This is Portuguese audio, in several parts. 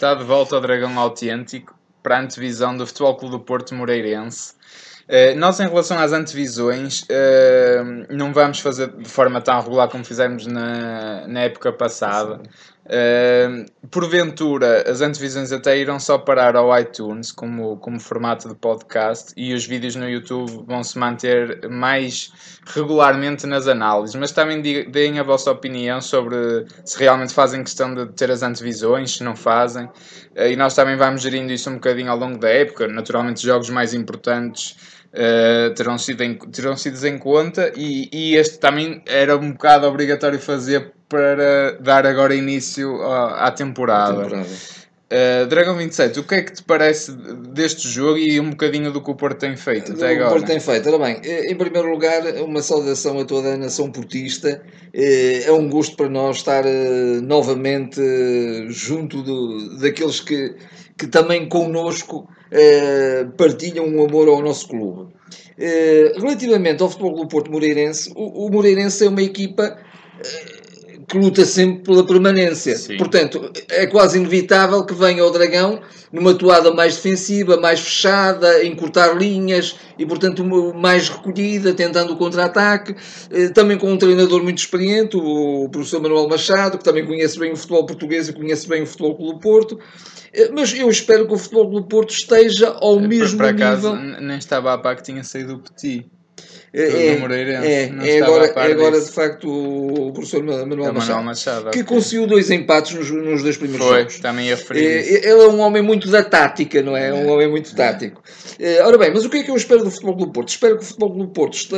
Está de volta ao Dragão Autêntico para a antevisão do Futebol Clube do Porto Moreirense. Uh, nós, em relação às antevisões, uh, não vamos fazer de forma tão regular como fizemos na, na época passada. Porventura, as antevisões até irão só parar ao iTunes como, como formato de podcast e os vídeos no YouTube vão se manter mais regularmente nas análises. Mas também deem a vossa opinião sobre se realmente fazem questão de ter as antevisões, se não fazem. Uh, e nós também vamos gerindo isso um bocadinho ao longo da época. Naturalmente, jogos mais importantes. Uh, terão, sido em, terão sido em conta e, e este também era um bocado obrigatório fazer para dar agora início à, temporada. temporada. Uh, Dragão 27, o que é que te parece deste jogo e um bocadinho do que o Porto tem feito até agora? O Porto tem feito, ora bem, eh, em primeiro lugar, uma saudação a toda a nação portista. Eh, é um gosto para nós estar novamente junto do, daqueles que, que também connosco partilham um amor ao nosso clube. Relativamente ao futebol do Porto Moreirense, o, o Moreirense é uma equipa que luta sempre pela permanência. Sim. Portanto, é quase inevitável que venha o Dragão numa toada mais defensiva, mais fechada, encurtar linhas e, portanto, mais recolhida, tentando o contra-ataque. Eh, também com um treinador muito experiente, o professor Manuel Machado, que também conhece bem o futebol português e conhece bem o futebol do Porto. Eh, mas eu espero que o futebol do Porto esteja ao mesmo por, por acaso, nível. Nem estava a par que tinha saído o Petit. É, é, é, é agora, é agora de facto o professor Manuel Machado, Machado, que conseguiu dois empates nos, nos dois primeiros Foi, jogos. também é, Ele é um homem muito da tática, não é? é um homem muito tático. Ora bem, mas o que é que eu espero do Futebol do Porto? Espero que o Futebol do Porto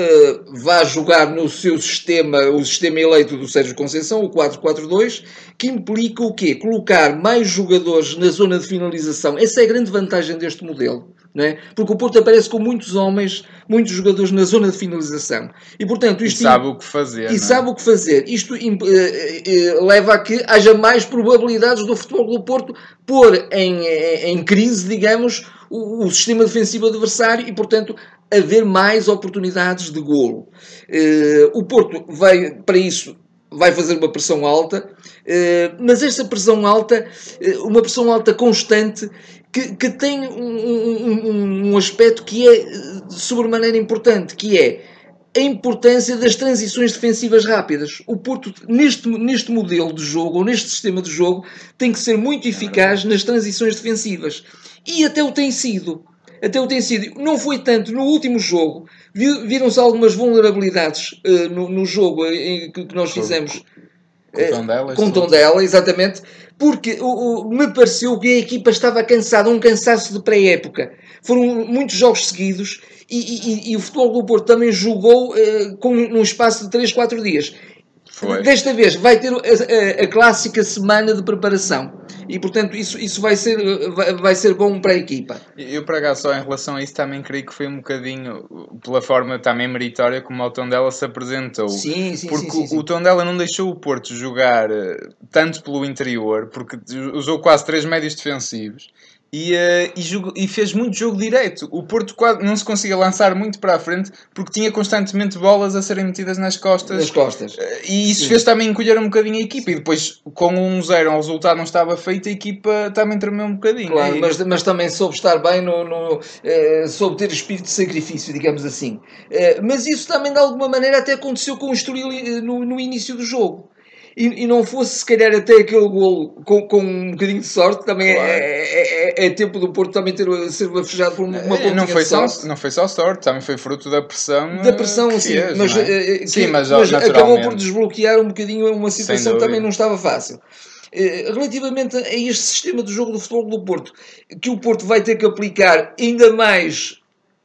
vá jogar no seu sistema, o sistema eleito do Sérgio Conceição, o 4-4-2, que implica o quê? Colocar mais jogadores na zona de finalização. Essa é a grande vantagem deste modelo não é? Porque o Porto aparece com muitos homens, muitos jogadores na zona de finalização. E, portanto, isto... E sabe o que fazer. E é? sabe o que fazer. Isto uh, uh, leva a que haja mais probabilidades do futebol do Porto pôr em, em crise, digamos, o, o sistema defensivo adversário e, portanto, haver mais oportunidades de golo. O Porto vai, para isso, vai fazer uma pressão alta, mas essa pressão alta, uma pressão alta constante, que, que tem um, um, um aspecto que é sobremaneira importante, que é a importância das transições defensivas rápidas. O Porto, neste, neste modelo de jogo, ou neste sistema de jogo, tem que ser muito eficaz nas transições defensivas. E até o tem sido. Até o tem sido. Não foi tanto no último jogo. Viram-se algumas vulnerabilidades uh, no, no, jogo em, que, que nós fizemos. Com o Tondela, com Tondela, exatamente porque o, o, me pareceu que a equipa estava cansada, um cansaço de pré-época. Foram muitos jogos seguidos e, e, e, o Futebol do Porto também jogou uh, com, num espaço de 3, 4 dias. Foi. Desta vez vai ter a, a, a, clássica semana de preparação e portanto isso, isso vai, ser, vai, vai ser bom para a equipa. Eu para cá só em relação a isso também creio que foi um bocadinho pela forma também meritória como o Tondela se apresentou. Sim, sim, porque sim, sim, o Tondela não deixou o Porto jogar eh, tanto pelo interior, porque usou quase três médios defensivos e, uh, e, jogo, e, fez muito jogo direto. O Porto quase não se conseguia lançar muito para a frente porque tinha constantemente bolas a serem metidas nas costas. Nas costas. Uh, e isso Sim. fez também encolher um bocadinho a equipa. E depois, com um zero, o resultado não estava feito, a equipa também tremeu um bocadinho. Claro, mas, mas também soube estar bem, no, no uh, soube ter espírito de sacrifício, digamos assim. mas isso também, de alguma maneira, até aconteceu com o Estoril no, no início do jogo e, e, não fosse se calhar até aquele golo com, com um bocadinho de sorte, também é, claro. é, é, é, é, tempo do Porto também ter ser bafejado por uma pontinha não foi. Só, não foi só sorte, também foi fruto da pressão. Da pressão, sim, fez, mas, é? sim, mas, mas acabou por desbloquear um bocadinho uma situação que também não estava fácil. Relativamente a este sistema de jogo do futebol do Porto, que o Porto vai ter que aplicar ainda mais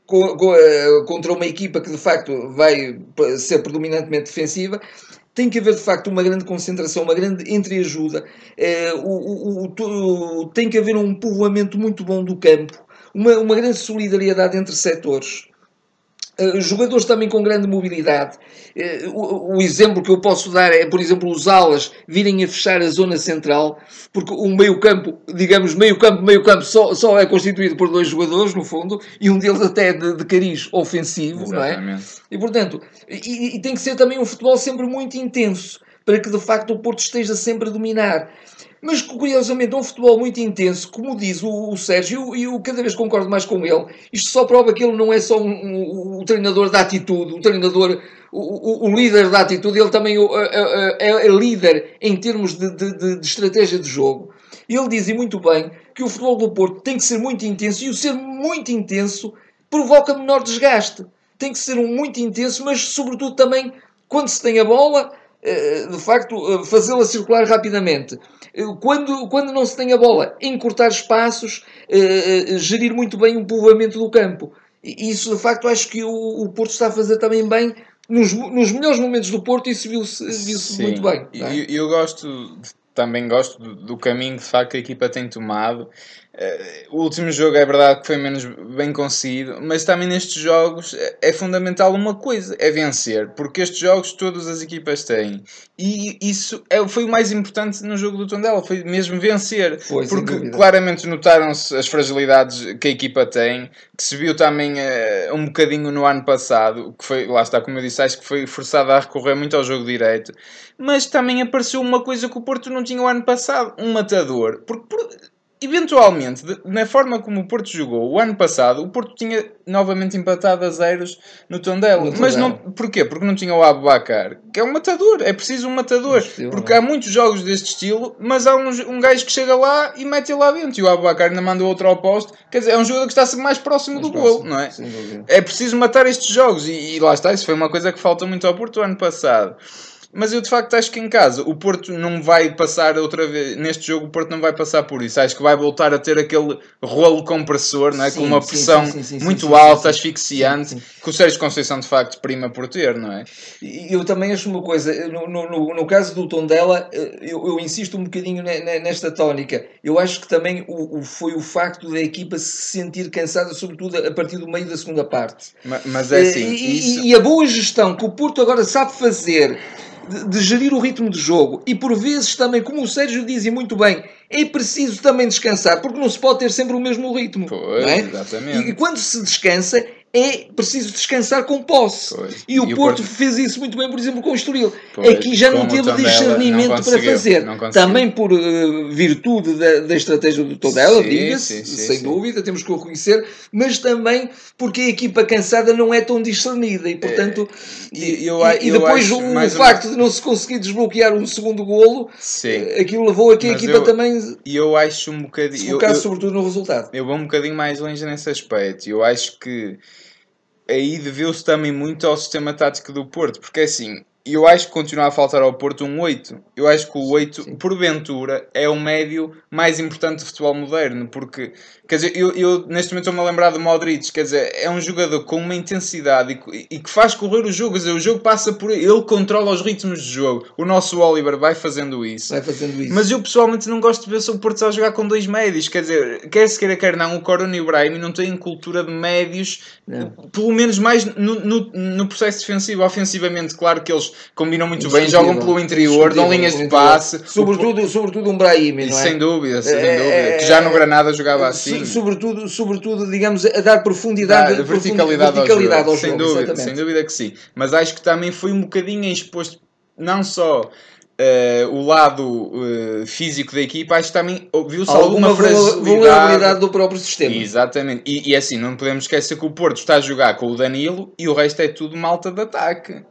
contra uma equipa que de facto vai ser predominantemente defensiva, tem que haver de facto uma grande concentração, uma grande entreajuda, é, o, o, o, tem que haver um povoamento muito bom do campo, uma, uma grande solidariedade entre setores. Uh, jogadores também com grande mobilidade. Uh, o, o, exemplo que eu posso dar é, por exemplo, os alas virem a fechar a zona central, porque o meio-campo, digamos, meio-campo, meio-campo só, só é constituído por dois jogadores, no fundo, e um deles até de, de cariz ofensivo, Exatamente. não é? E portanto, e, e tem que ser também um futebol sempre muito intenso para que de facto o Porto esteja sempre a dominar. Mas curiosamente é um futebol muito intenso, como diz o, o Sérgio, e eu cada vez concordo mais com ele. Isto só prova que ele não é só um, um, um treinador da atitude, o treinador, o, líder da atitude, ele também é, é, é líder em termos de, de, de, estratégia de jogo. Ele diz e muito bem que o futebol do Porto tem que ser muito intenso e o ser muito intenso provoca menor desgaste. Tem que ser um muito intenso, mas sobretudo também quando se tem a bola, de facto, eh, fazê-la circular rapidamente. Eh, quando, quando não se tem a bola, encurtar espaços, gerir muito bem o povoamento do campo. Isso, de facto, acho que o, o Porto está a fazer também bem nos, nos melhores momentos do Porto, isso viu-se viu muito bem. É? Eu, eu, gosto, também gosto do, do, caminho de facto que a equipa tem tomado. Uh, o último jogo é verdade que foi menos bem conseguido, mas também nestes jogos é, é fundamental uma coisa: é vencer, porque estes jogos todas as equipas têm. E isso é, foi o mais importante no jogo do Tondela, foi mesmo vencer. Foi, porque claramente notaram-se as fragilidades que a equipa tem, que se viu também uh, um bocadinho no ano passado, que foi, lá está, como eu disse, acho que foi forçado a recorrer muito ao jogo direito, mas também apareceu uma coisa que o Porto não tinha o ano passado: um matador. Porque. Por, eventualmente, na forma como o Porto jogou o ano passado, o Porto tinha novamente empatado a zeros no Tondela. No mas não, porquê? Porque não tinha o Abubacar, que é um matador, é preciso um matador. Estilo, porque há muitos jogos deste estilo, mas há um, um gajo que chega lá e mete lá dentro. E o Abubacar ainda manda outro ao posto. Quer dizer, é um jogador que está sempre mais próximo mais do próximo, gol, não é? É preciso matar estes jogos. E, e lá está, isso foi uma coisa que falta muito ao Porto o ano passado. Mas eu de facto acho que em casa o Porto não vai passar outra vez. Neste jogo o Porto não vai passar por isso. Acho que vai voltar a ter aquele rolo compressor, não é? Sim, com uma pressão sim, sim, muito alta, asfixiante, que o Sérgio Conceição de facto prima por ter, não é? Eu também acho uma coisa, no, no, no caso do Tondela, eh, eu, eu insisto um bocadinho nesta tónica. Eu acho que também o, o, foi o facto da equipa se sentir cansada, sobretudo a partir do meio da segunda parte. Mas, mas é assim. Eh, e, isso... e a boa gestão que o Porto agora sabe fazer de, de, gerir o ritmo de jogo e por vezes também, como o Sérgio dizia muito bem, é preciso também descansar, porque não se pode ter sempre o mesmo ritmo. Pois, é? exatamente. E, e quando se descansa, é preciso descansar com posse. Pois. E o, e Porto, Porto, fez isso muito bem, por exemplo, com o Estoril. Pois, Aqui já não teve discernimento para fazer. Também por uh, virtude da, da, estratégia do Tondela, diga-se, sem sim. dúvida, temos que o reconhecer, mas também porque a equipa cansada não é tão discernida e, portanto, é, e, eu, e, depois o, o facto uma... de não se conseguir desbloquear um segundo golo, sim. Eh, aquilo levou a que a equipa eu, também e eu acho um bocadinho, se focasse sobretudo no resultado. Eu vou um bocadinho mais longe nesse aspecto. Eu acho que aí deveu-se também muito ao sistema tático do Porto, porque é assim, eu acho que continua a faltar ao Porto um 8. Eu acho que o 8, Sim. porventura, é o médio mais importante do futebol moderno, porque Quer dizer, eu, eu neste momento estou-me a lembrar de Modric, quer dizer, é um jogador com uma intensidade e, e, que faz correr o jogo, quer dizer, o jogo passa por ele, ele controla os ritmos de jogo. O nosso Oliver vai fazendo isso. Vai fazendo isso. Mas eu pessoalmente não gosto de ver o Porto a jogar com dois médios, quer dizer, quer se queira, quer não, o Corona e o Brahim não têm cultura de médios, não. pelo menos mais no, no, no, processo defensivo. Ofensivamente, claro que eles combinam muito bem, jogam pelo interior, dão linhas de passe. Sobretudo, o... sobretudo um Brahim, não é? Sem dúvida, sem é, dúvida. É, que já no Granada jogava é, assim sobretudo, sobretudo, digamos, a dar profundidade, da, verticalidade, verticalidade, ao jogo. Ao sem, dúvida, sem dúvida que sim. Mas acho que também foi um bocadinho exposto, não só Uh, o lado uh, físico da equipa, acho que também viu-se alguma, alguma vulnerabilidade do próprio sistema. Exatamente. E, e, assim, não podemos esquecer que o Porto está a jogar com o Danilo e o resto é tudo malta de ataque.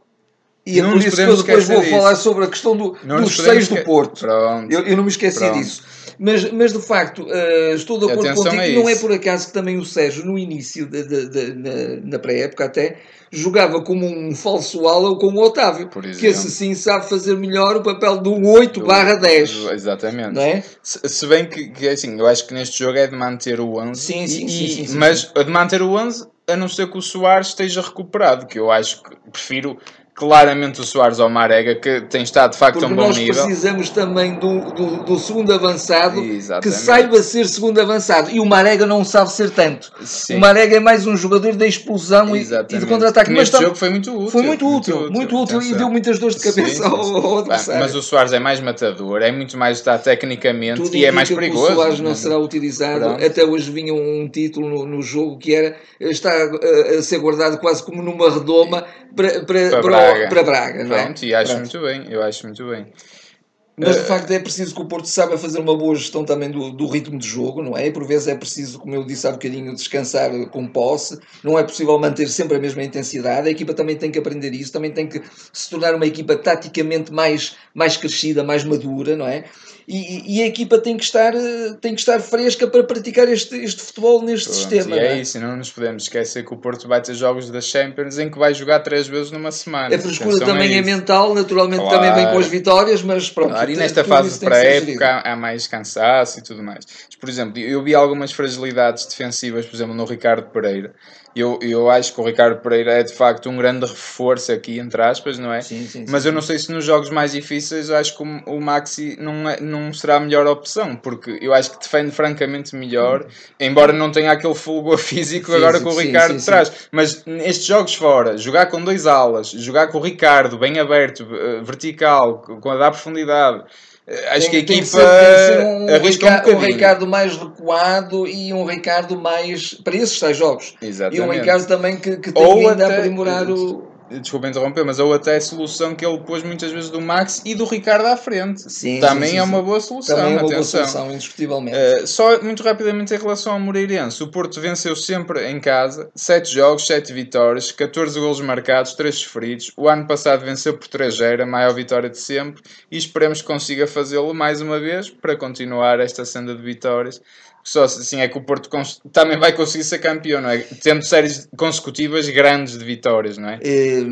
E é não é por isso que eu depois vou disso. falar sobre a questão do, dos seis do Porto. Eu, eu, não me esqueci Pronto. disso. Mas, mas de facto, uh, estou de acordo contigo. É não é por acaso que também o Sérgio, no início, de, de, de, na, na pré-época até, jogava como um falso ala com o Otávio. Que esse sim sabe fazer melhor o papel de um 8 barra 10. Exatamente. É? se, se, bem que, que, assim, eu acho que neste jogo é de manter o 11. Sim, sim, e, sim, sim, sim, Mas de manter o 11 a não ser que o Soares esteja recuperado, que eu acho que prefiro claramente o Soares ao Marega, que tem estado de facto a um bom nível. nós precisamos também do, do, do, segundo avançado Exatamente. que saiba ser segundo avançado. E o Marega não sabe ser tanto. Sim. O Marega é mais um jogador da explosão e, e de contra-ataque. Mas neste jogo foi muito útil. Foi muito útil, muito útil, muito útil e deu muitas dores de cabeça sim, sim, ao, ao adversário. Mas o Soares é mais matador, é muito mais está tecnicamente Tudo e é mais perigoso. o Soares não será utilizado. Pronto. Até hoje vinha um título no, no jogo que era está a, a ser guardado quase como numa redoma para, para, para, para Braga. para Braga. não é? Pronto, e acho Pronto. muito bem, eu acho muito bem. Mas Eh, de facto é preciso que o Porto saiba fazer uma boa gestão também do, do ritmo de jogo, não é? E por vezes é preciso, como eu disse há bocadinho, descansar com posse. Não é possível manter sempre a mesma intensidade. A equipa também tem que aprender isso, também tem que se tornar uma equipa taticamente mais, mais crescida, mais madura, não é? E, e a equipa tem que estar, eh, tem que estar fresca para praticar este, este futebol neste Pronto, sistema. e não é é? isso, e não nos podemos esquecer que o Porto vai ter jogos da Champions em que vai jogar três vezes numa semana. A frescura também é isso. mental, naturalmente Claro. também vem com as vitórias, mas pronto. Claro, e nesta fase pré-época há há mais cansaço e tudo mais. Mas, por exemplo, eu vi algumas fragilidades defensivas, por exemplo, no Ricardo Pereira. Eu, eu acho que o Ricardo Pereira é de facto um grande reforço aqui, entre aspas, não é? Sim, sim, Mas sim, eu não sei se nos jogos mais difíceis eu acho que o, o Maxi não, é, não será a melhor opção, porque eu acho que defende francamente melhor, embora não tenha aquele fulgor físico, agora que o Ricardo traz. Mas nestes jogos fora, jogar com dois alas, jogar com o Ricardo bem aberto, eh, vertical, com a dar profundidade, eh, acho que a Tem- tem equipa tem um, arrisca um um. Ricardo mais recuado e um Ricardo mais para esses tais jogos. E um Exatamente. Ricardo também que, que tem Ou vindo a até- aprimorar o. Desculpa interromper, mas ou até a solução que ele pôs muitas vezes do Max e do Ricardo à frente. Sim, Também sim, sim, é sim. uma boa solução. Também é uma boa atenção. solução, indiscutivelmente. Uh, só muito rapidamente em relação ao Moreirense, o Porto venceu sempre em casa, 7 jogos, 7 vitórias, 14 golos marcados, 3 sofridos. O ano passado venceu por 3-0, a maior vitória de sempre, e esperemos que consiga fazê-lo mais uma vez para continuar esta senda de vitórias. Só assim é que o Porto também vai conseguir ser campeão, não é? Tendo séries consecutivas grandes de vitórias, não é? Eh,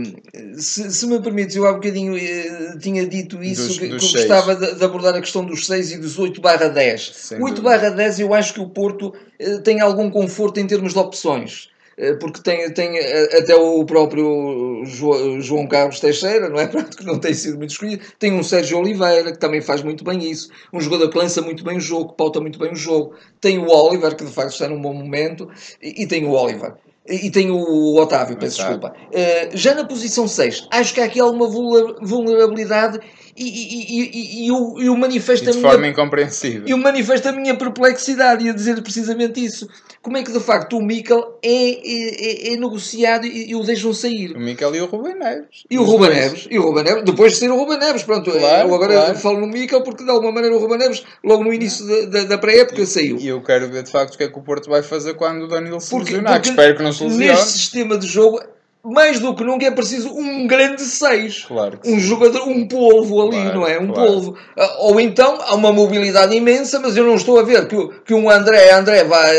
se, se me permites, eu há bocadinho eh, tinha dito isso, Dos- que, dos que eu gostava de, de abordar a questão dos 6 e dos 8 barra 10. Sem 8 dúvida. barra 10 eu acho que o Porto eh, tem algum conforto em termos de opções. Eh, Porque tem, tem eh, até o próprio Jo- João Carlos Teixeira, não é? Pronto, que não tem sido muito escolhido. Tem um Sérgio Oliveira, que também faz muito bem isso. Um jogador que lança muito bem o jogo, que pauta muito bem o jogo. Tem o Oliver, que de facto está num bom momento. E, e tem o Oliver. E, e tem o Otávio, peço desculpa. Eh, já na posição 6, acho que há aqui alguma vulner- vulnerabilidade e, e, e, e, e eu, eu E manifesto a de minha forma incompreensível. eu manifesto a minha perplexidade e a dizer precisamente isso. Como é que de facto o Mikel é, é, é- é negociado e, e o deixam sair? O Mikel e o Rubem Neves. E o Ruben. Neves, e o Ruben Neves, depois de ser o Ruben Neves, pronto, Claro, eu agora claro. falo no Mikel porque de alguma maneira o Ruben Neves, logo no início da, da, da pré-época, saiu. E eu quero ver de facto o que é que o Porto vai fazer quando o Danilo se Porque- lesionar, porque que espero que não se lesione. Neste sistema de jogo, mais do que nunca é preciso um grande 6. Claro um sim. jogador, um polvo ali, Claro, não é? Um claro. polvo. Ah, Ou então há uma mobilidade imensa, mas eu não estou a ver que, que um André André vai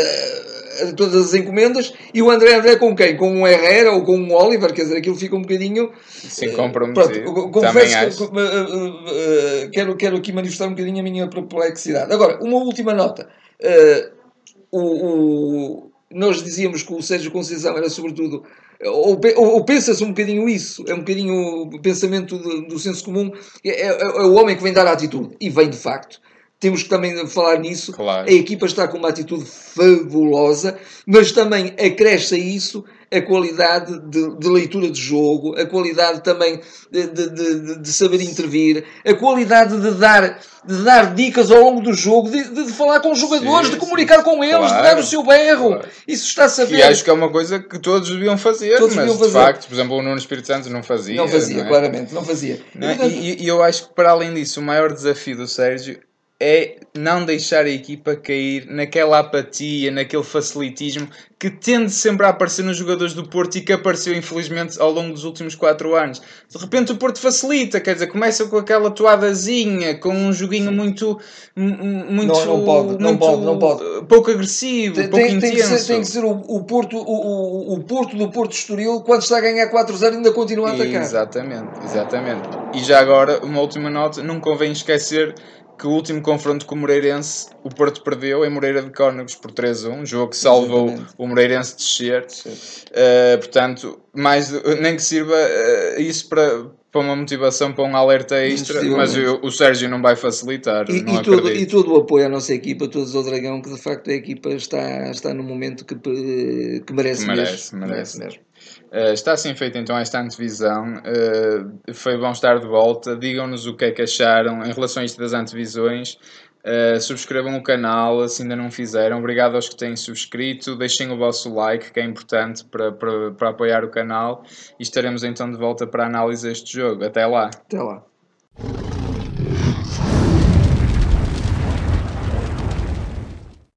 todas as encomendas e o André André com quem? Com um Herrera ou com um Oliver, quer dizer, aquilo fica um bocadinho. Sim, Pronto, comprometido. co- Também confesso que eh, eh, eh, quero, quero aqui manifestar um bocadinho a minha perplexidade. Agora, uma última nota. Eh, o, o- nós dizíamos que o Sérgio Conceição era sobretudo ou, ou- ou pensa-se um bocadinho isso, é um bocadinho o pensamento do, do senso comum, é, é- é o homem que vem dar a atitude, e vem de facto. Temos que também falar nisso. Claro. A equipa está com uma atitude fabulosa, mas também acresce a isso a qualidade de, de leitura de jogo, a qualidade também de, de- de- de saber intervir, a qualidade de dar, de dar dicas ao longo do jogo, de, de- de falar com os jogadores, Sim, de comunicar sim. com eles, de Claro, dar o seu berro. claro. Isso está a saber. E acho que é uma coisa que todos deviam fazer, Todos mas deviam de fazer. facto, por exemplo, o Nuno Espírito Santo não fazia. Não fazia, é? claramente, não fazia. Não é? E, e eu acho que para além disso, o maior desafio do Sérgio é não deixar a equipa cair naquela apatia, naquele facilitismo que tende sempre a aparecer nos jogadores do Porto e que apareceu infelizmente ao longo dos últimos 4 anos. De repente o Porto facilita, quer dizer, começa com aquela toadazinha, com um joguinho muito, m- muito, Não, não pode, não muito pode, não pode. pouco agressivo, Tem, pouco tem- tem que intenso. ser, tem que ser o, o Porto, o, o, o Porto do Porto Estoril, quando está a ganhar 4-0, ainda continua a atacar. Exatamente, exatamente. E já agora, uma última nota, não convém esquecer que o último confronto com o Moreirense, o Porto perdeu em Moreira de Cónegos por 3-1, um jogo que salvou Exatamente. o Moreirense de descer. Uh, portanto, mais, nem que sirva uh, isso para, para uma motivação, para um alerta extra, mas eu- o Sérgio não vai facilitar, E, e todo, e todo o apoio à nossa equipa, todos ao Dragão, que de facto a equipa está, está no momento que, que merece, Merece, mesmo. merece. mesmo. Uh, está assim feita então esta antevisão. Uh, foi bom estar de volta. Digam-nos o que é que acharam em relação a isto das antevisões. Uh, subscrevam o canal se ainda não fizeram. Obrigado aos que têm subscrito. Deixem o vosso like, que é importante para, para, para apoiar o canal. E estaremos então de volta para a análise deste jogo. Até lá. Até lá.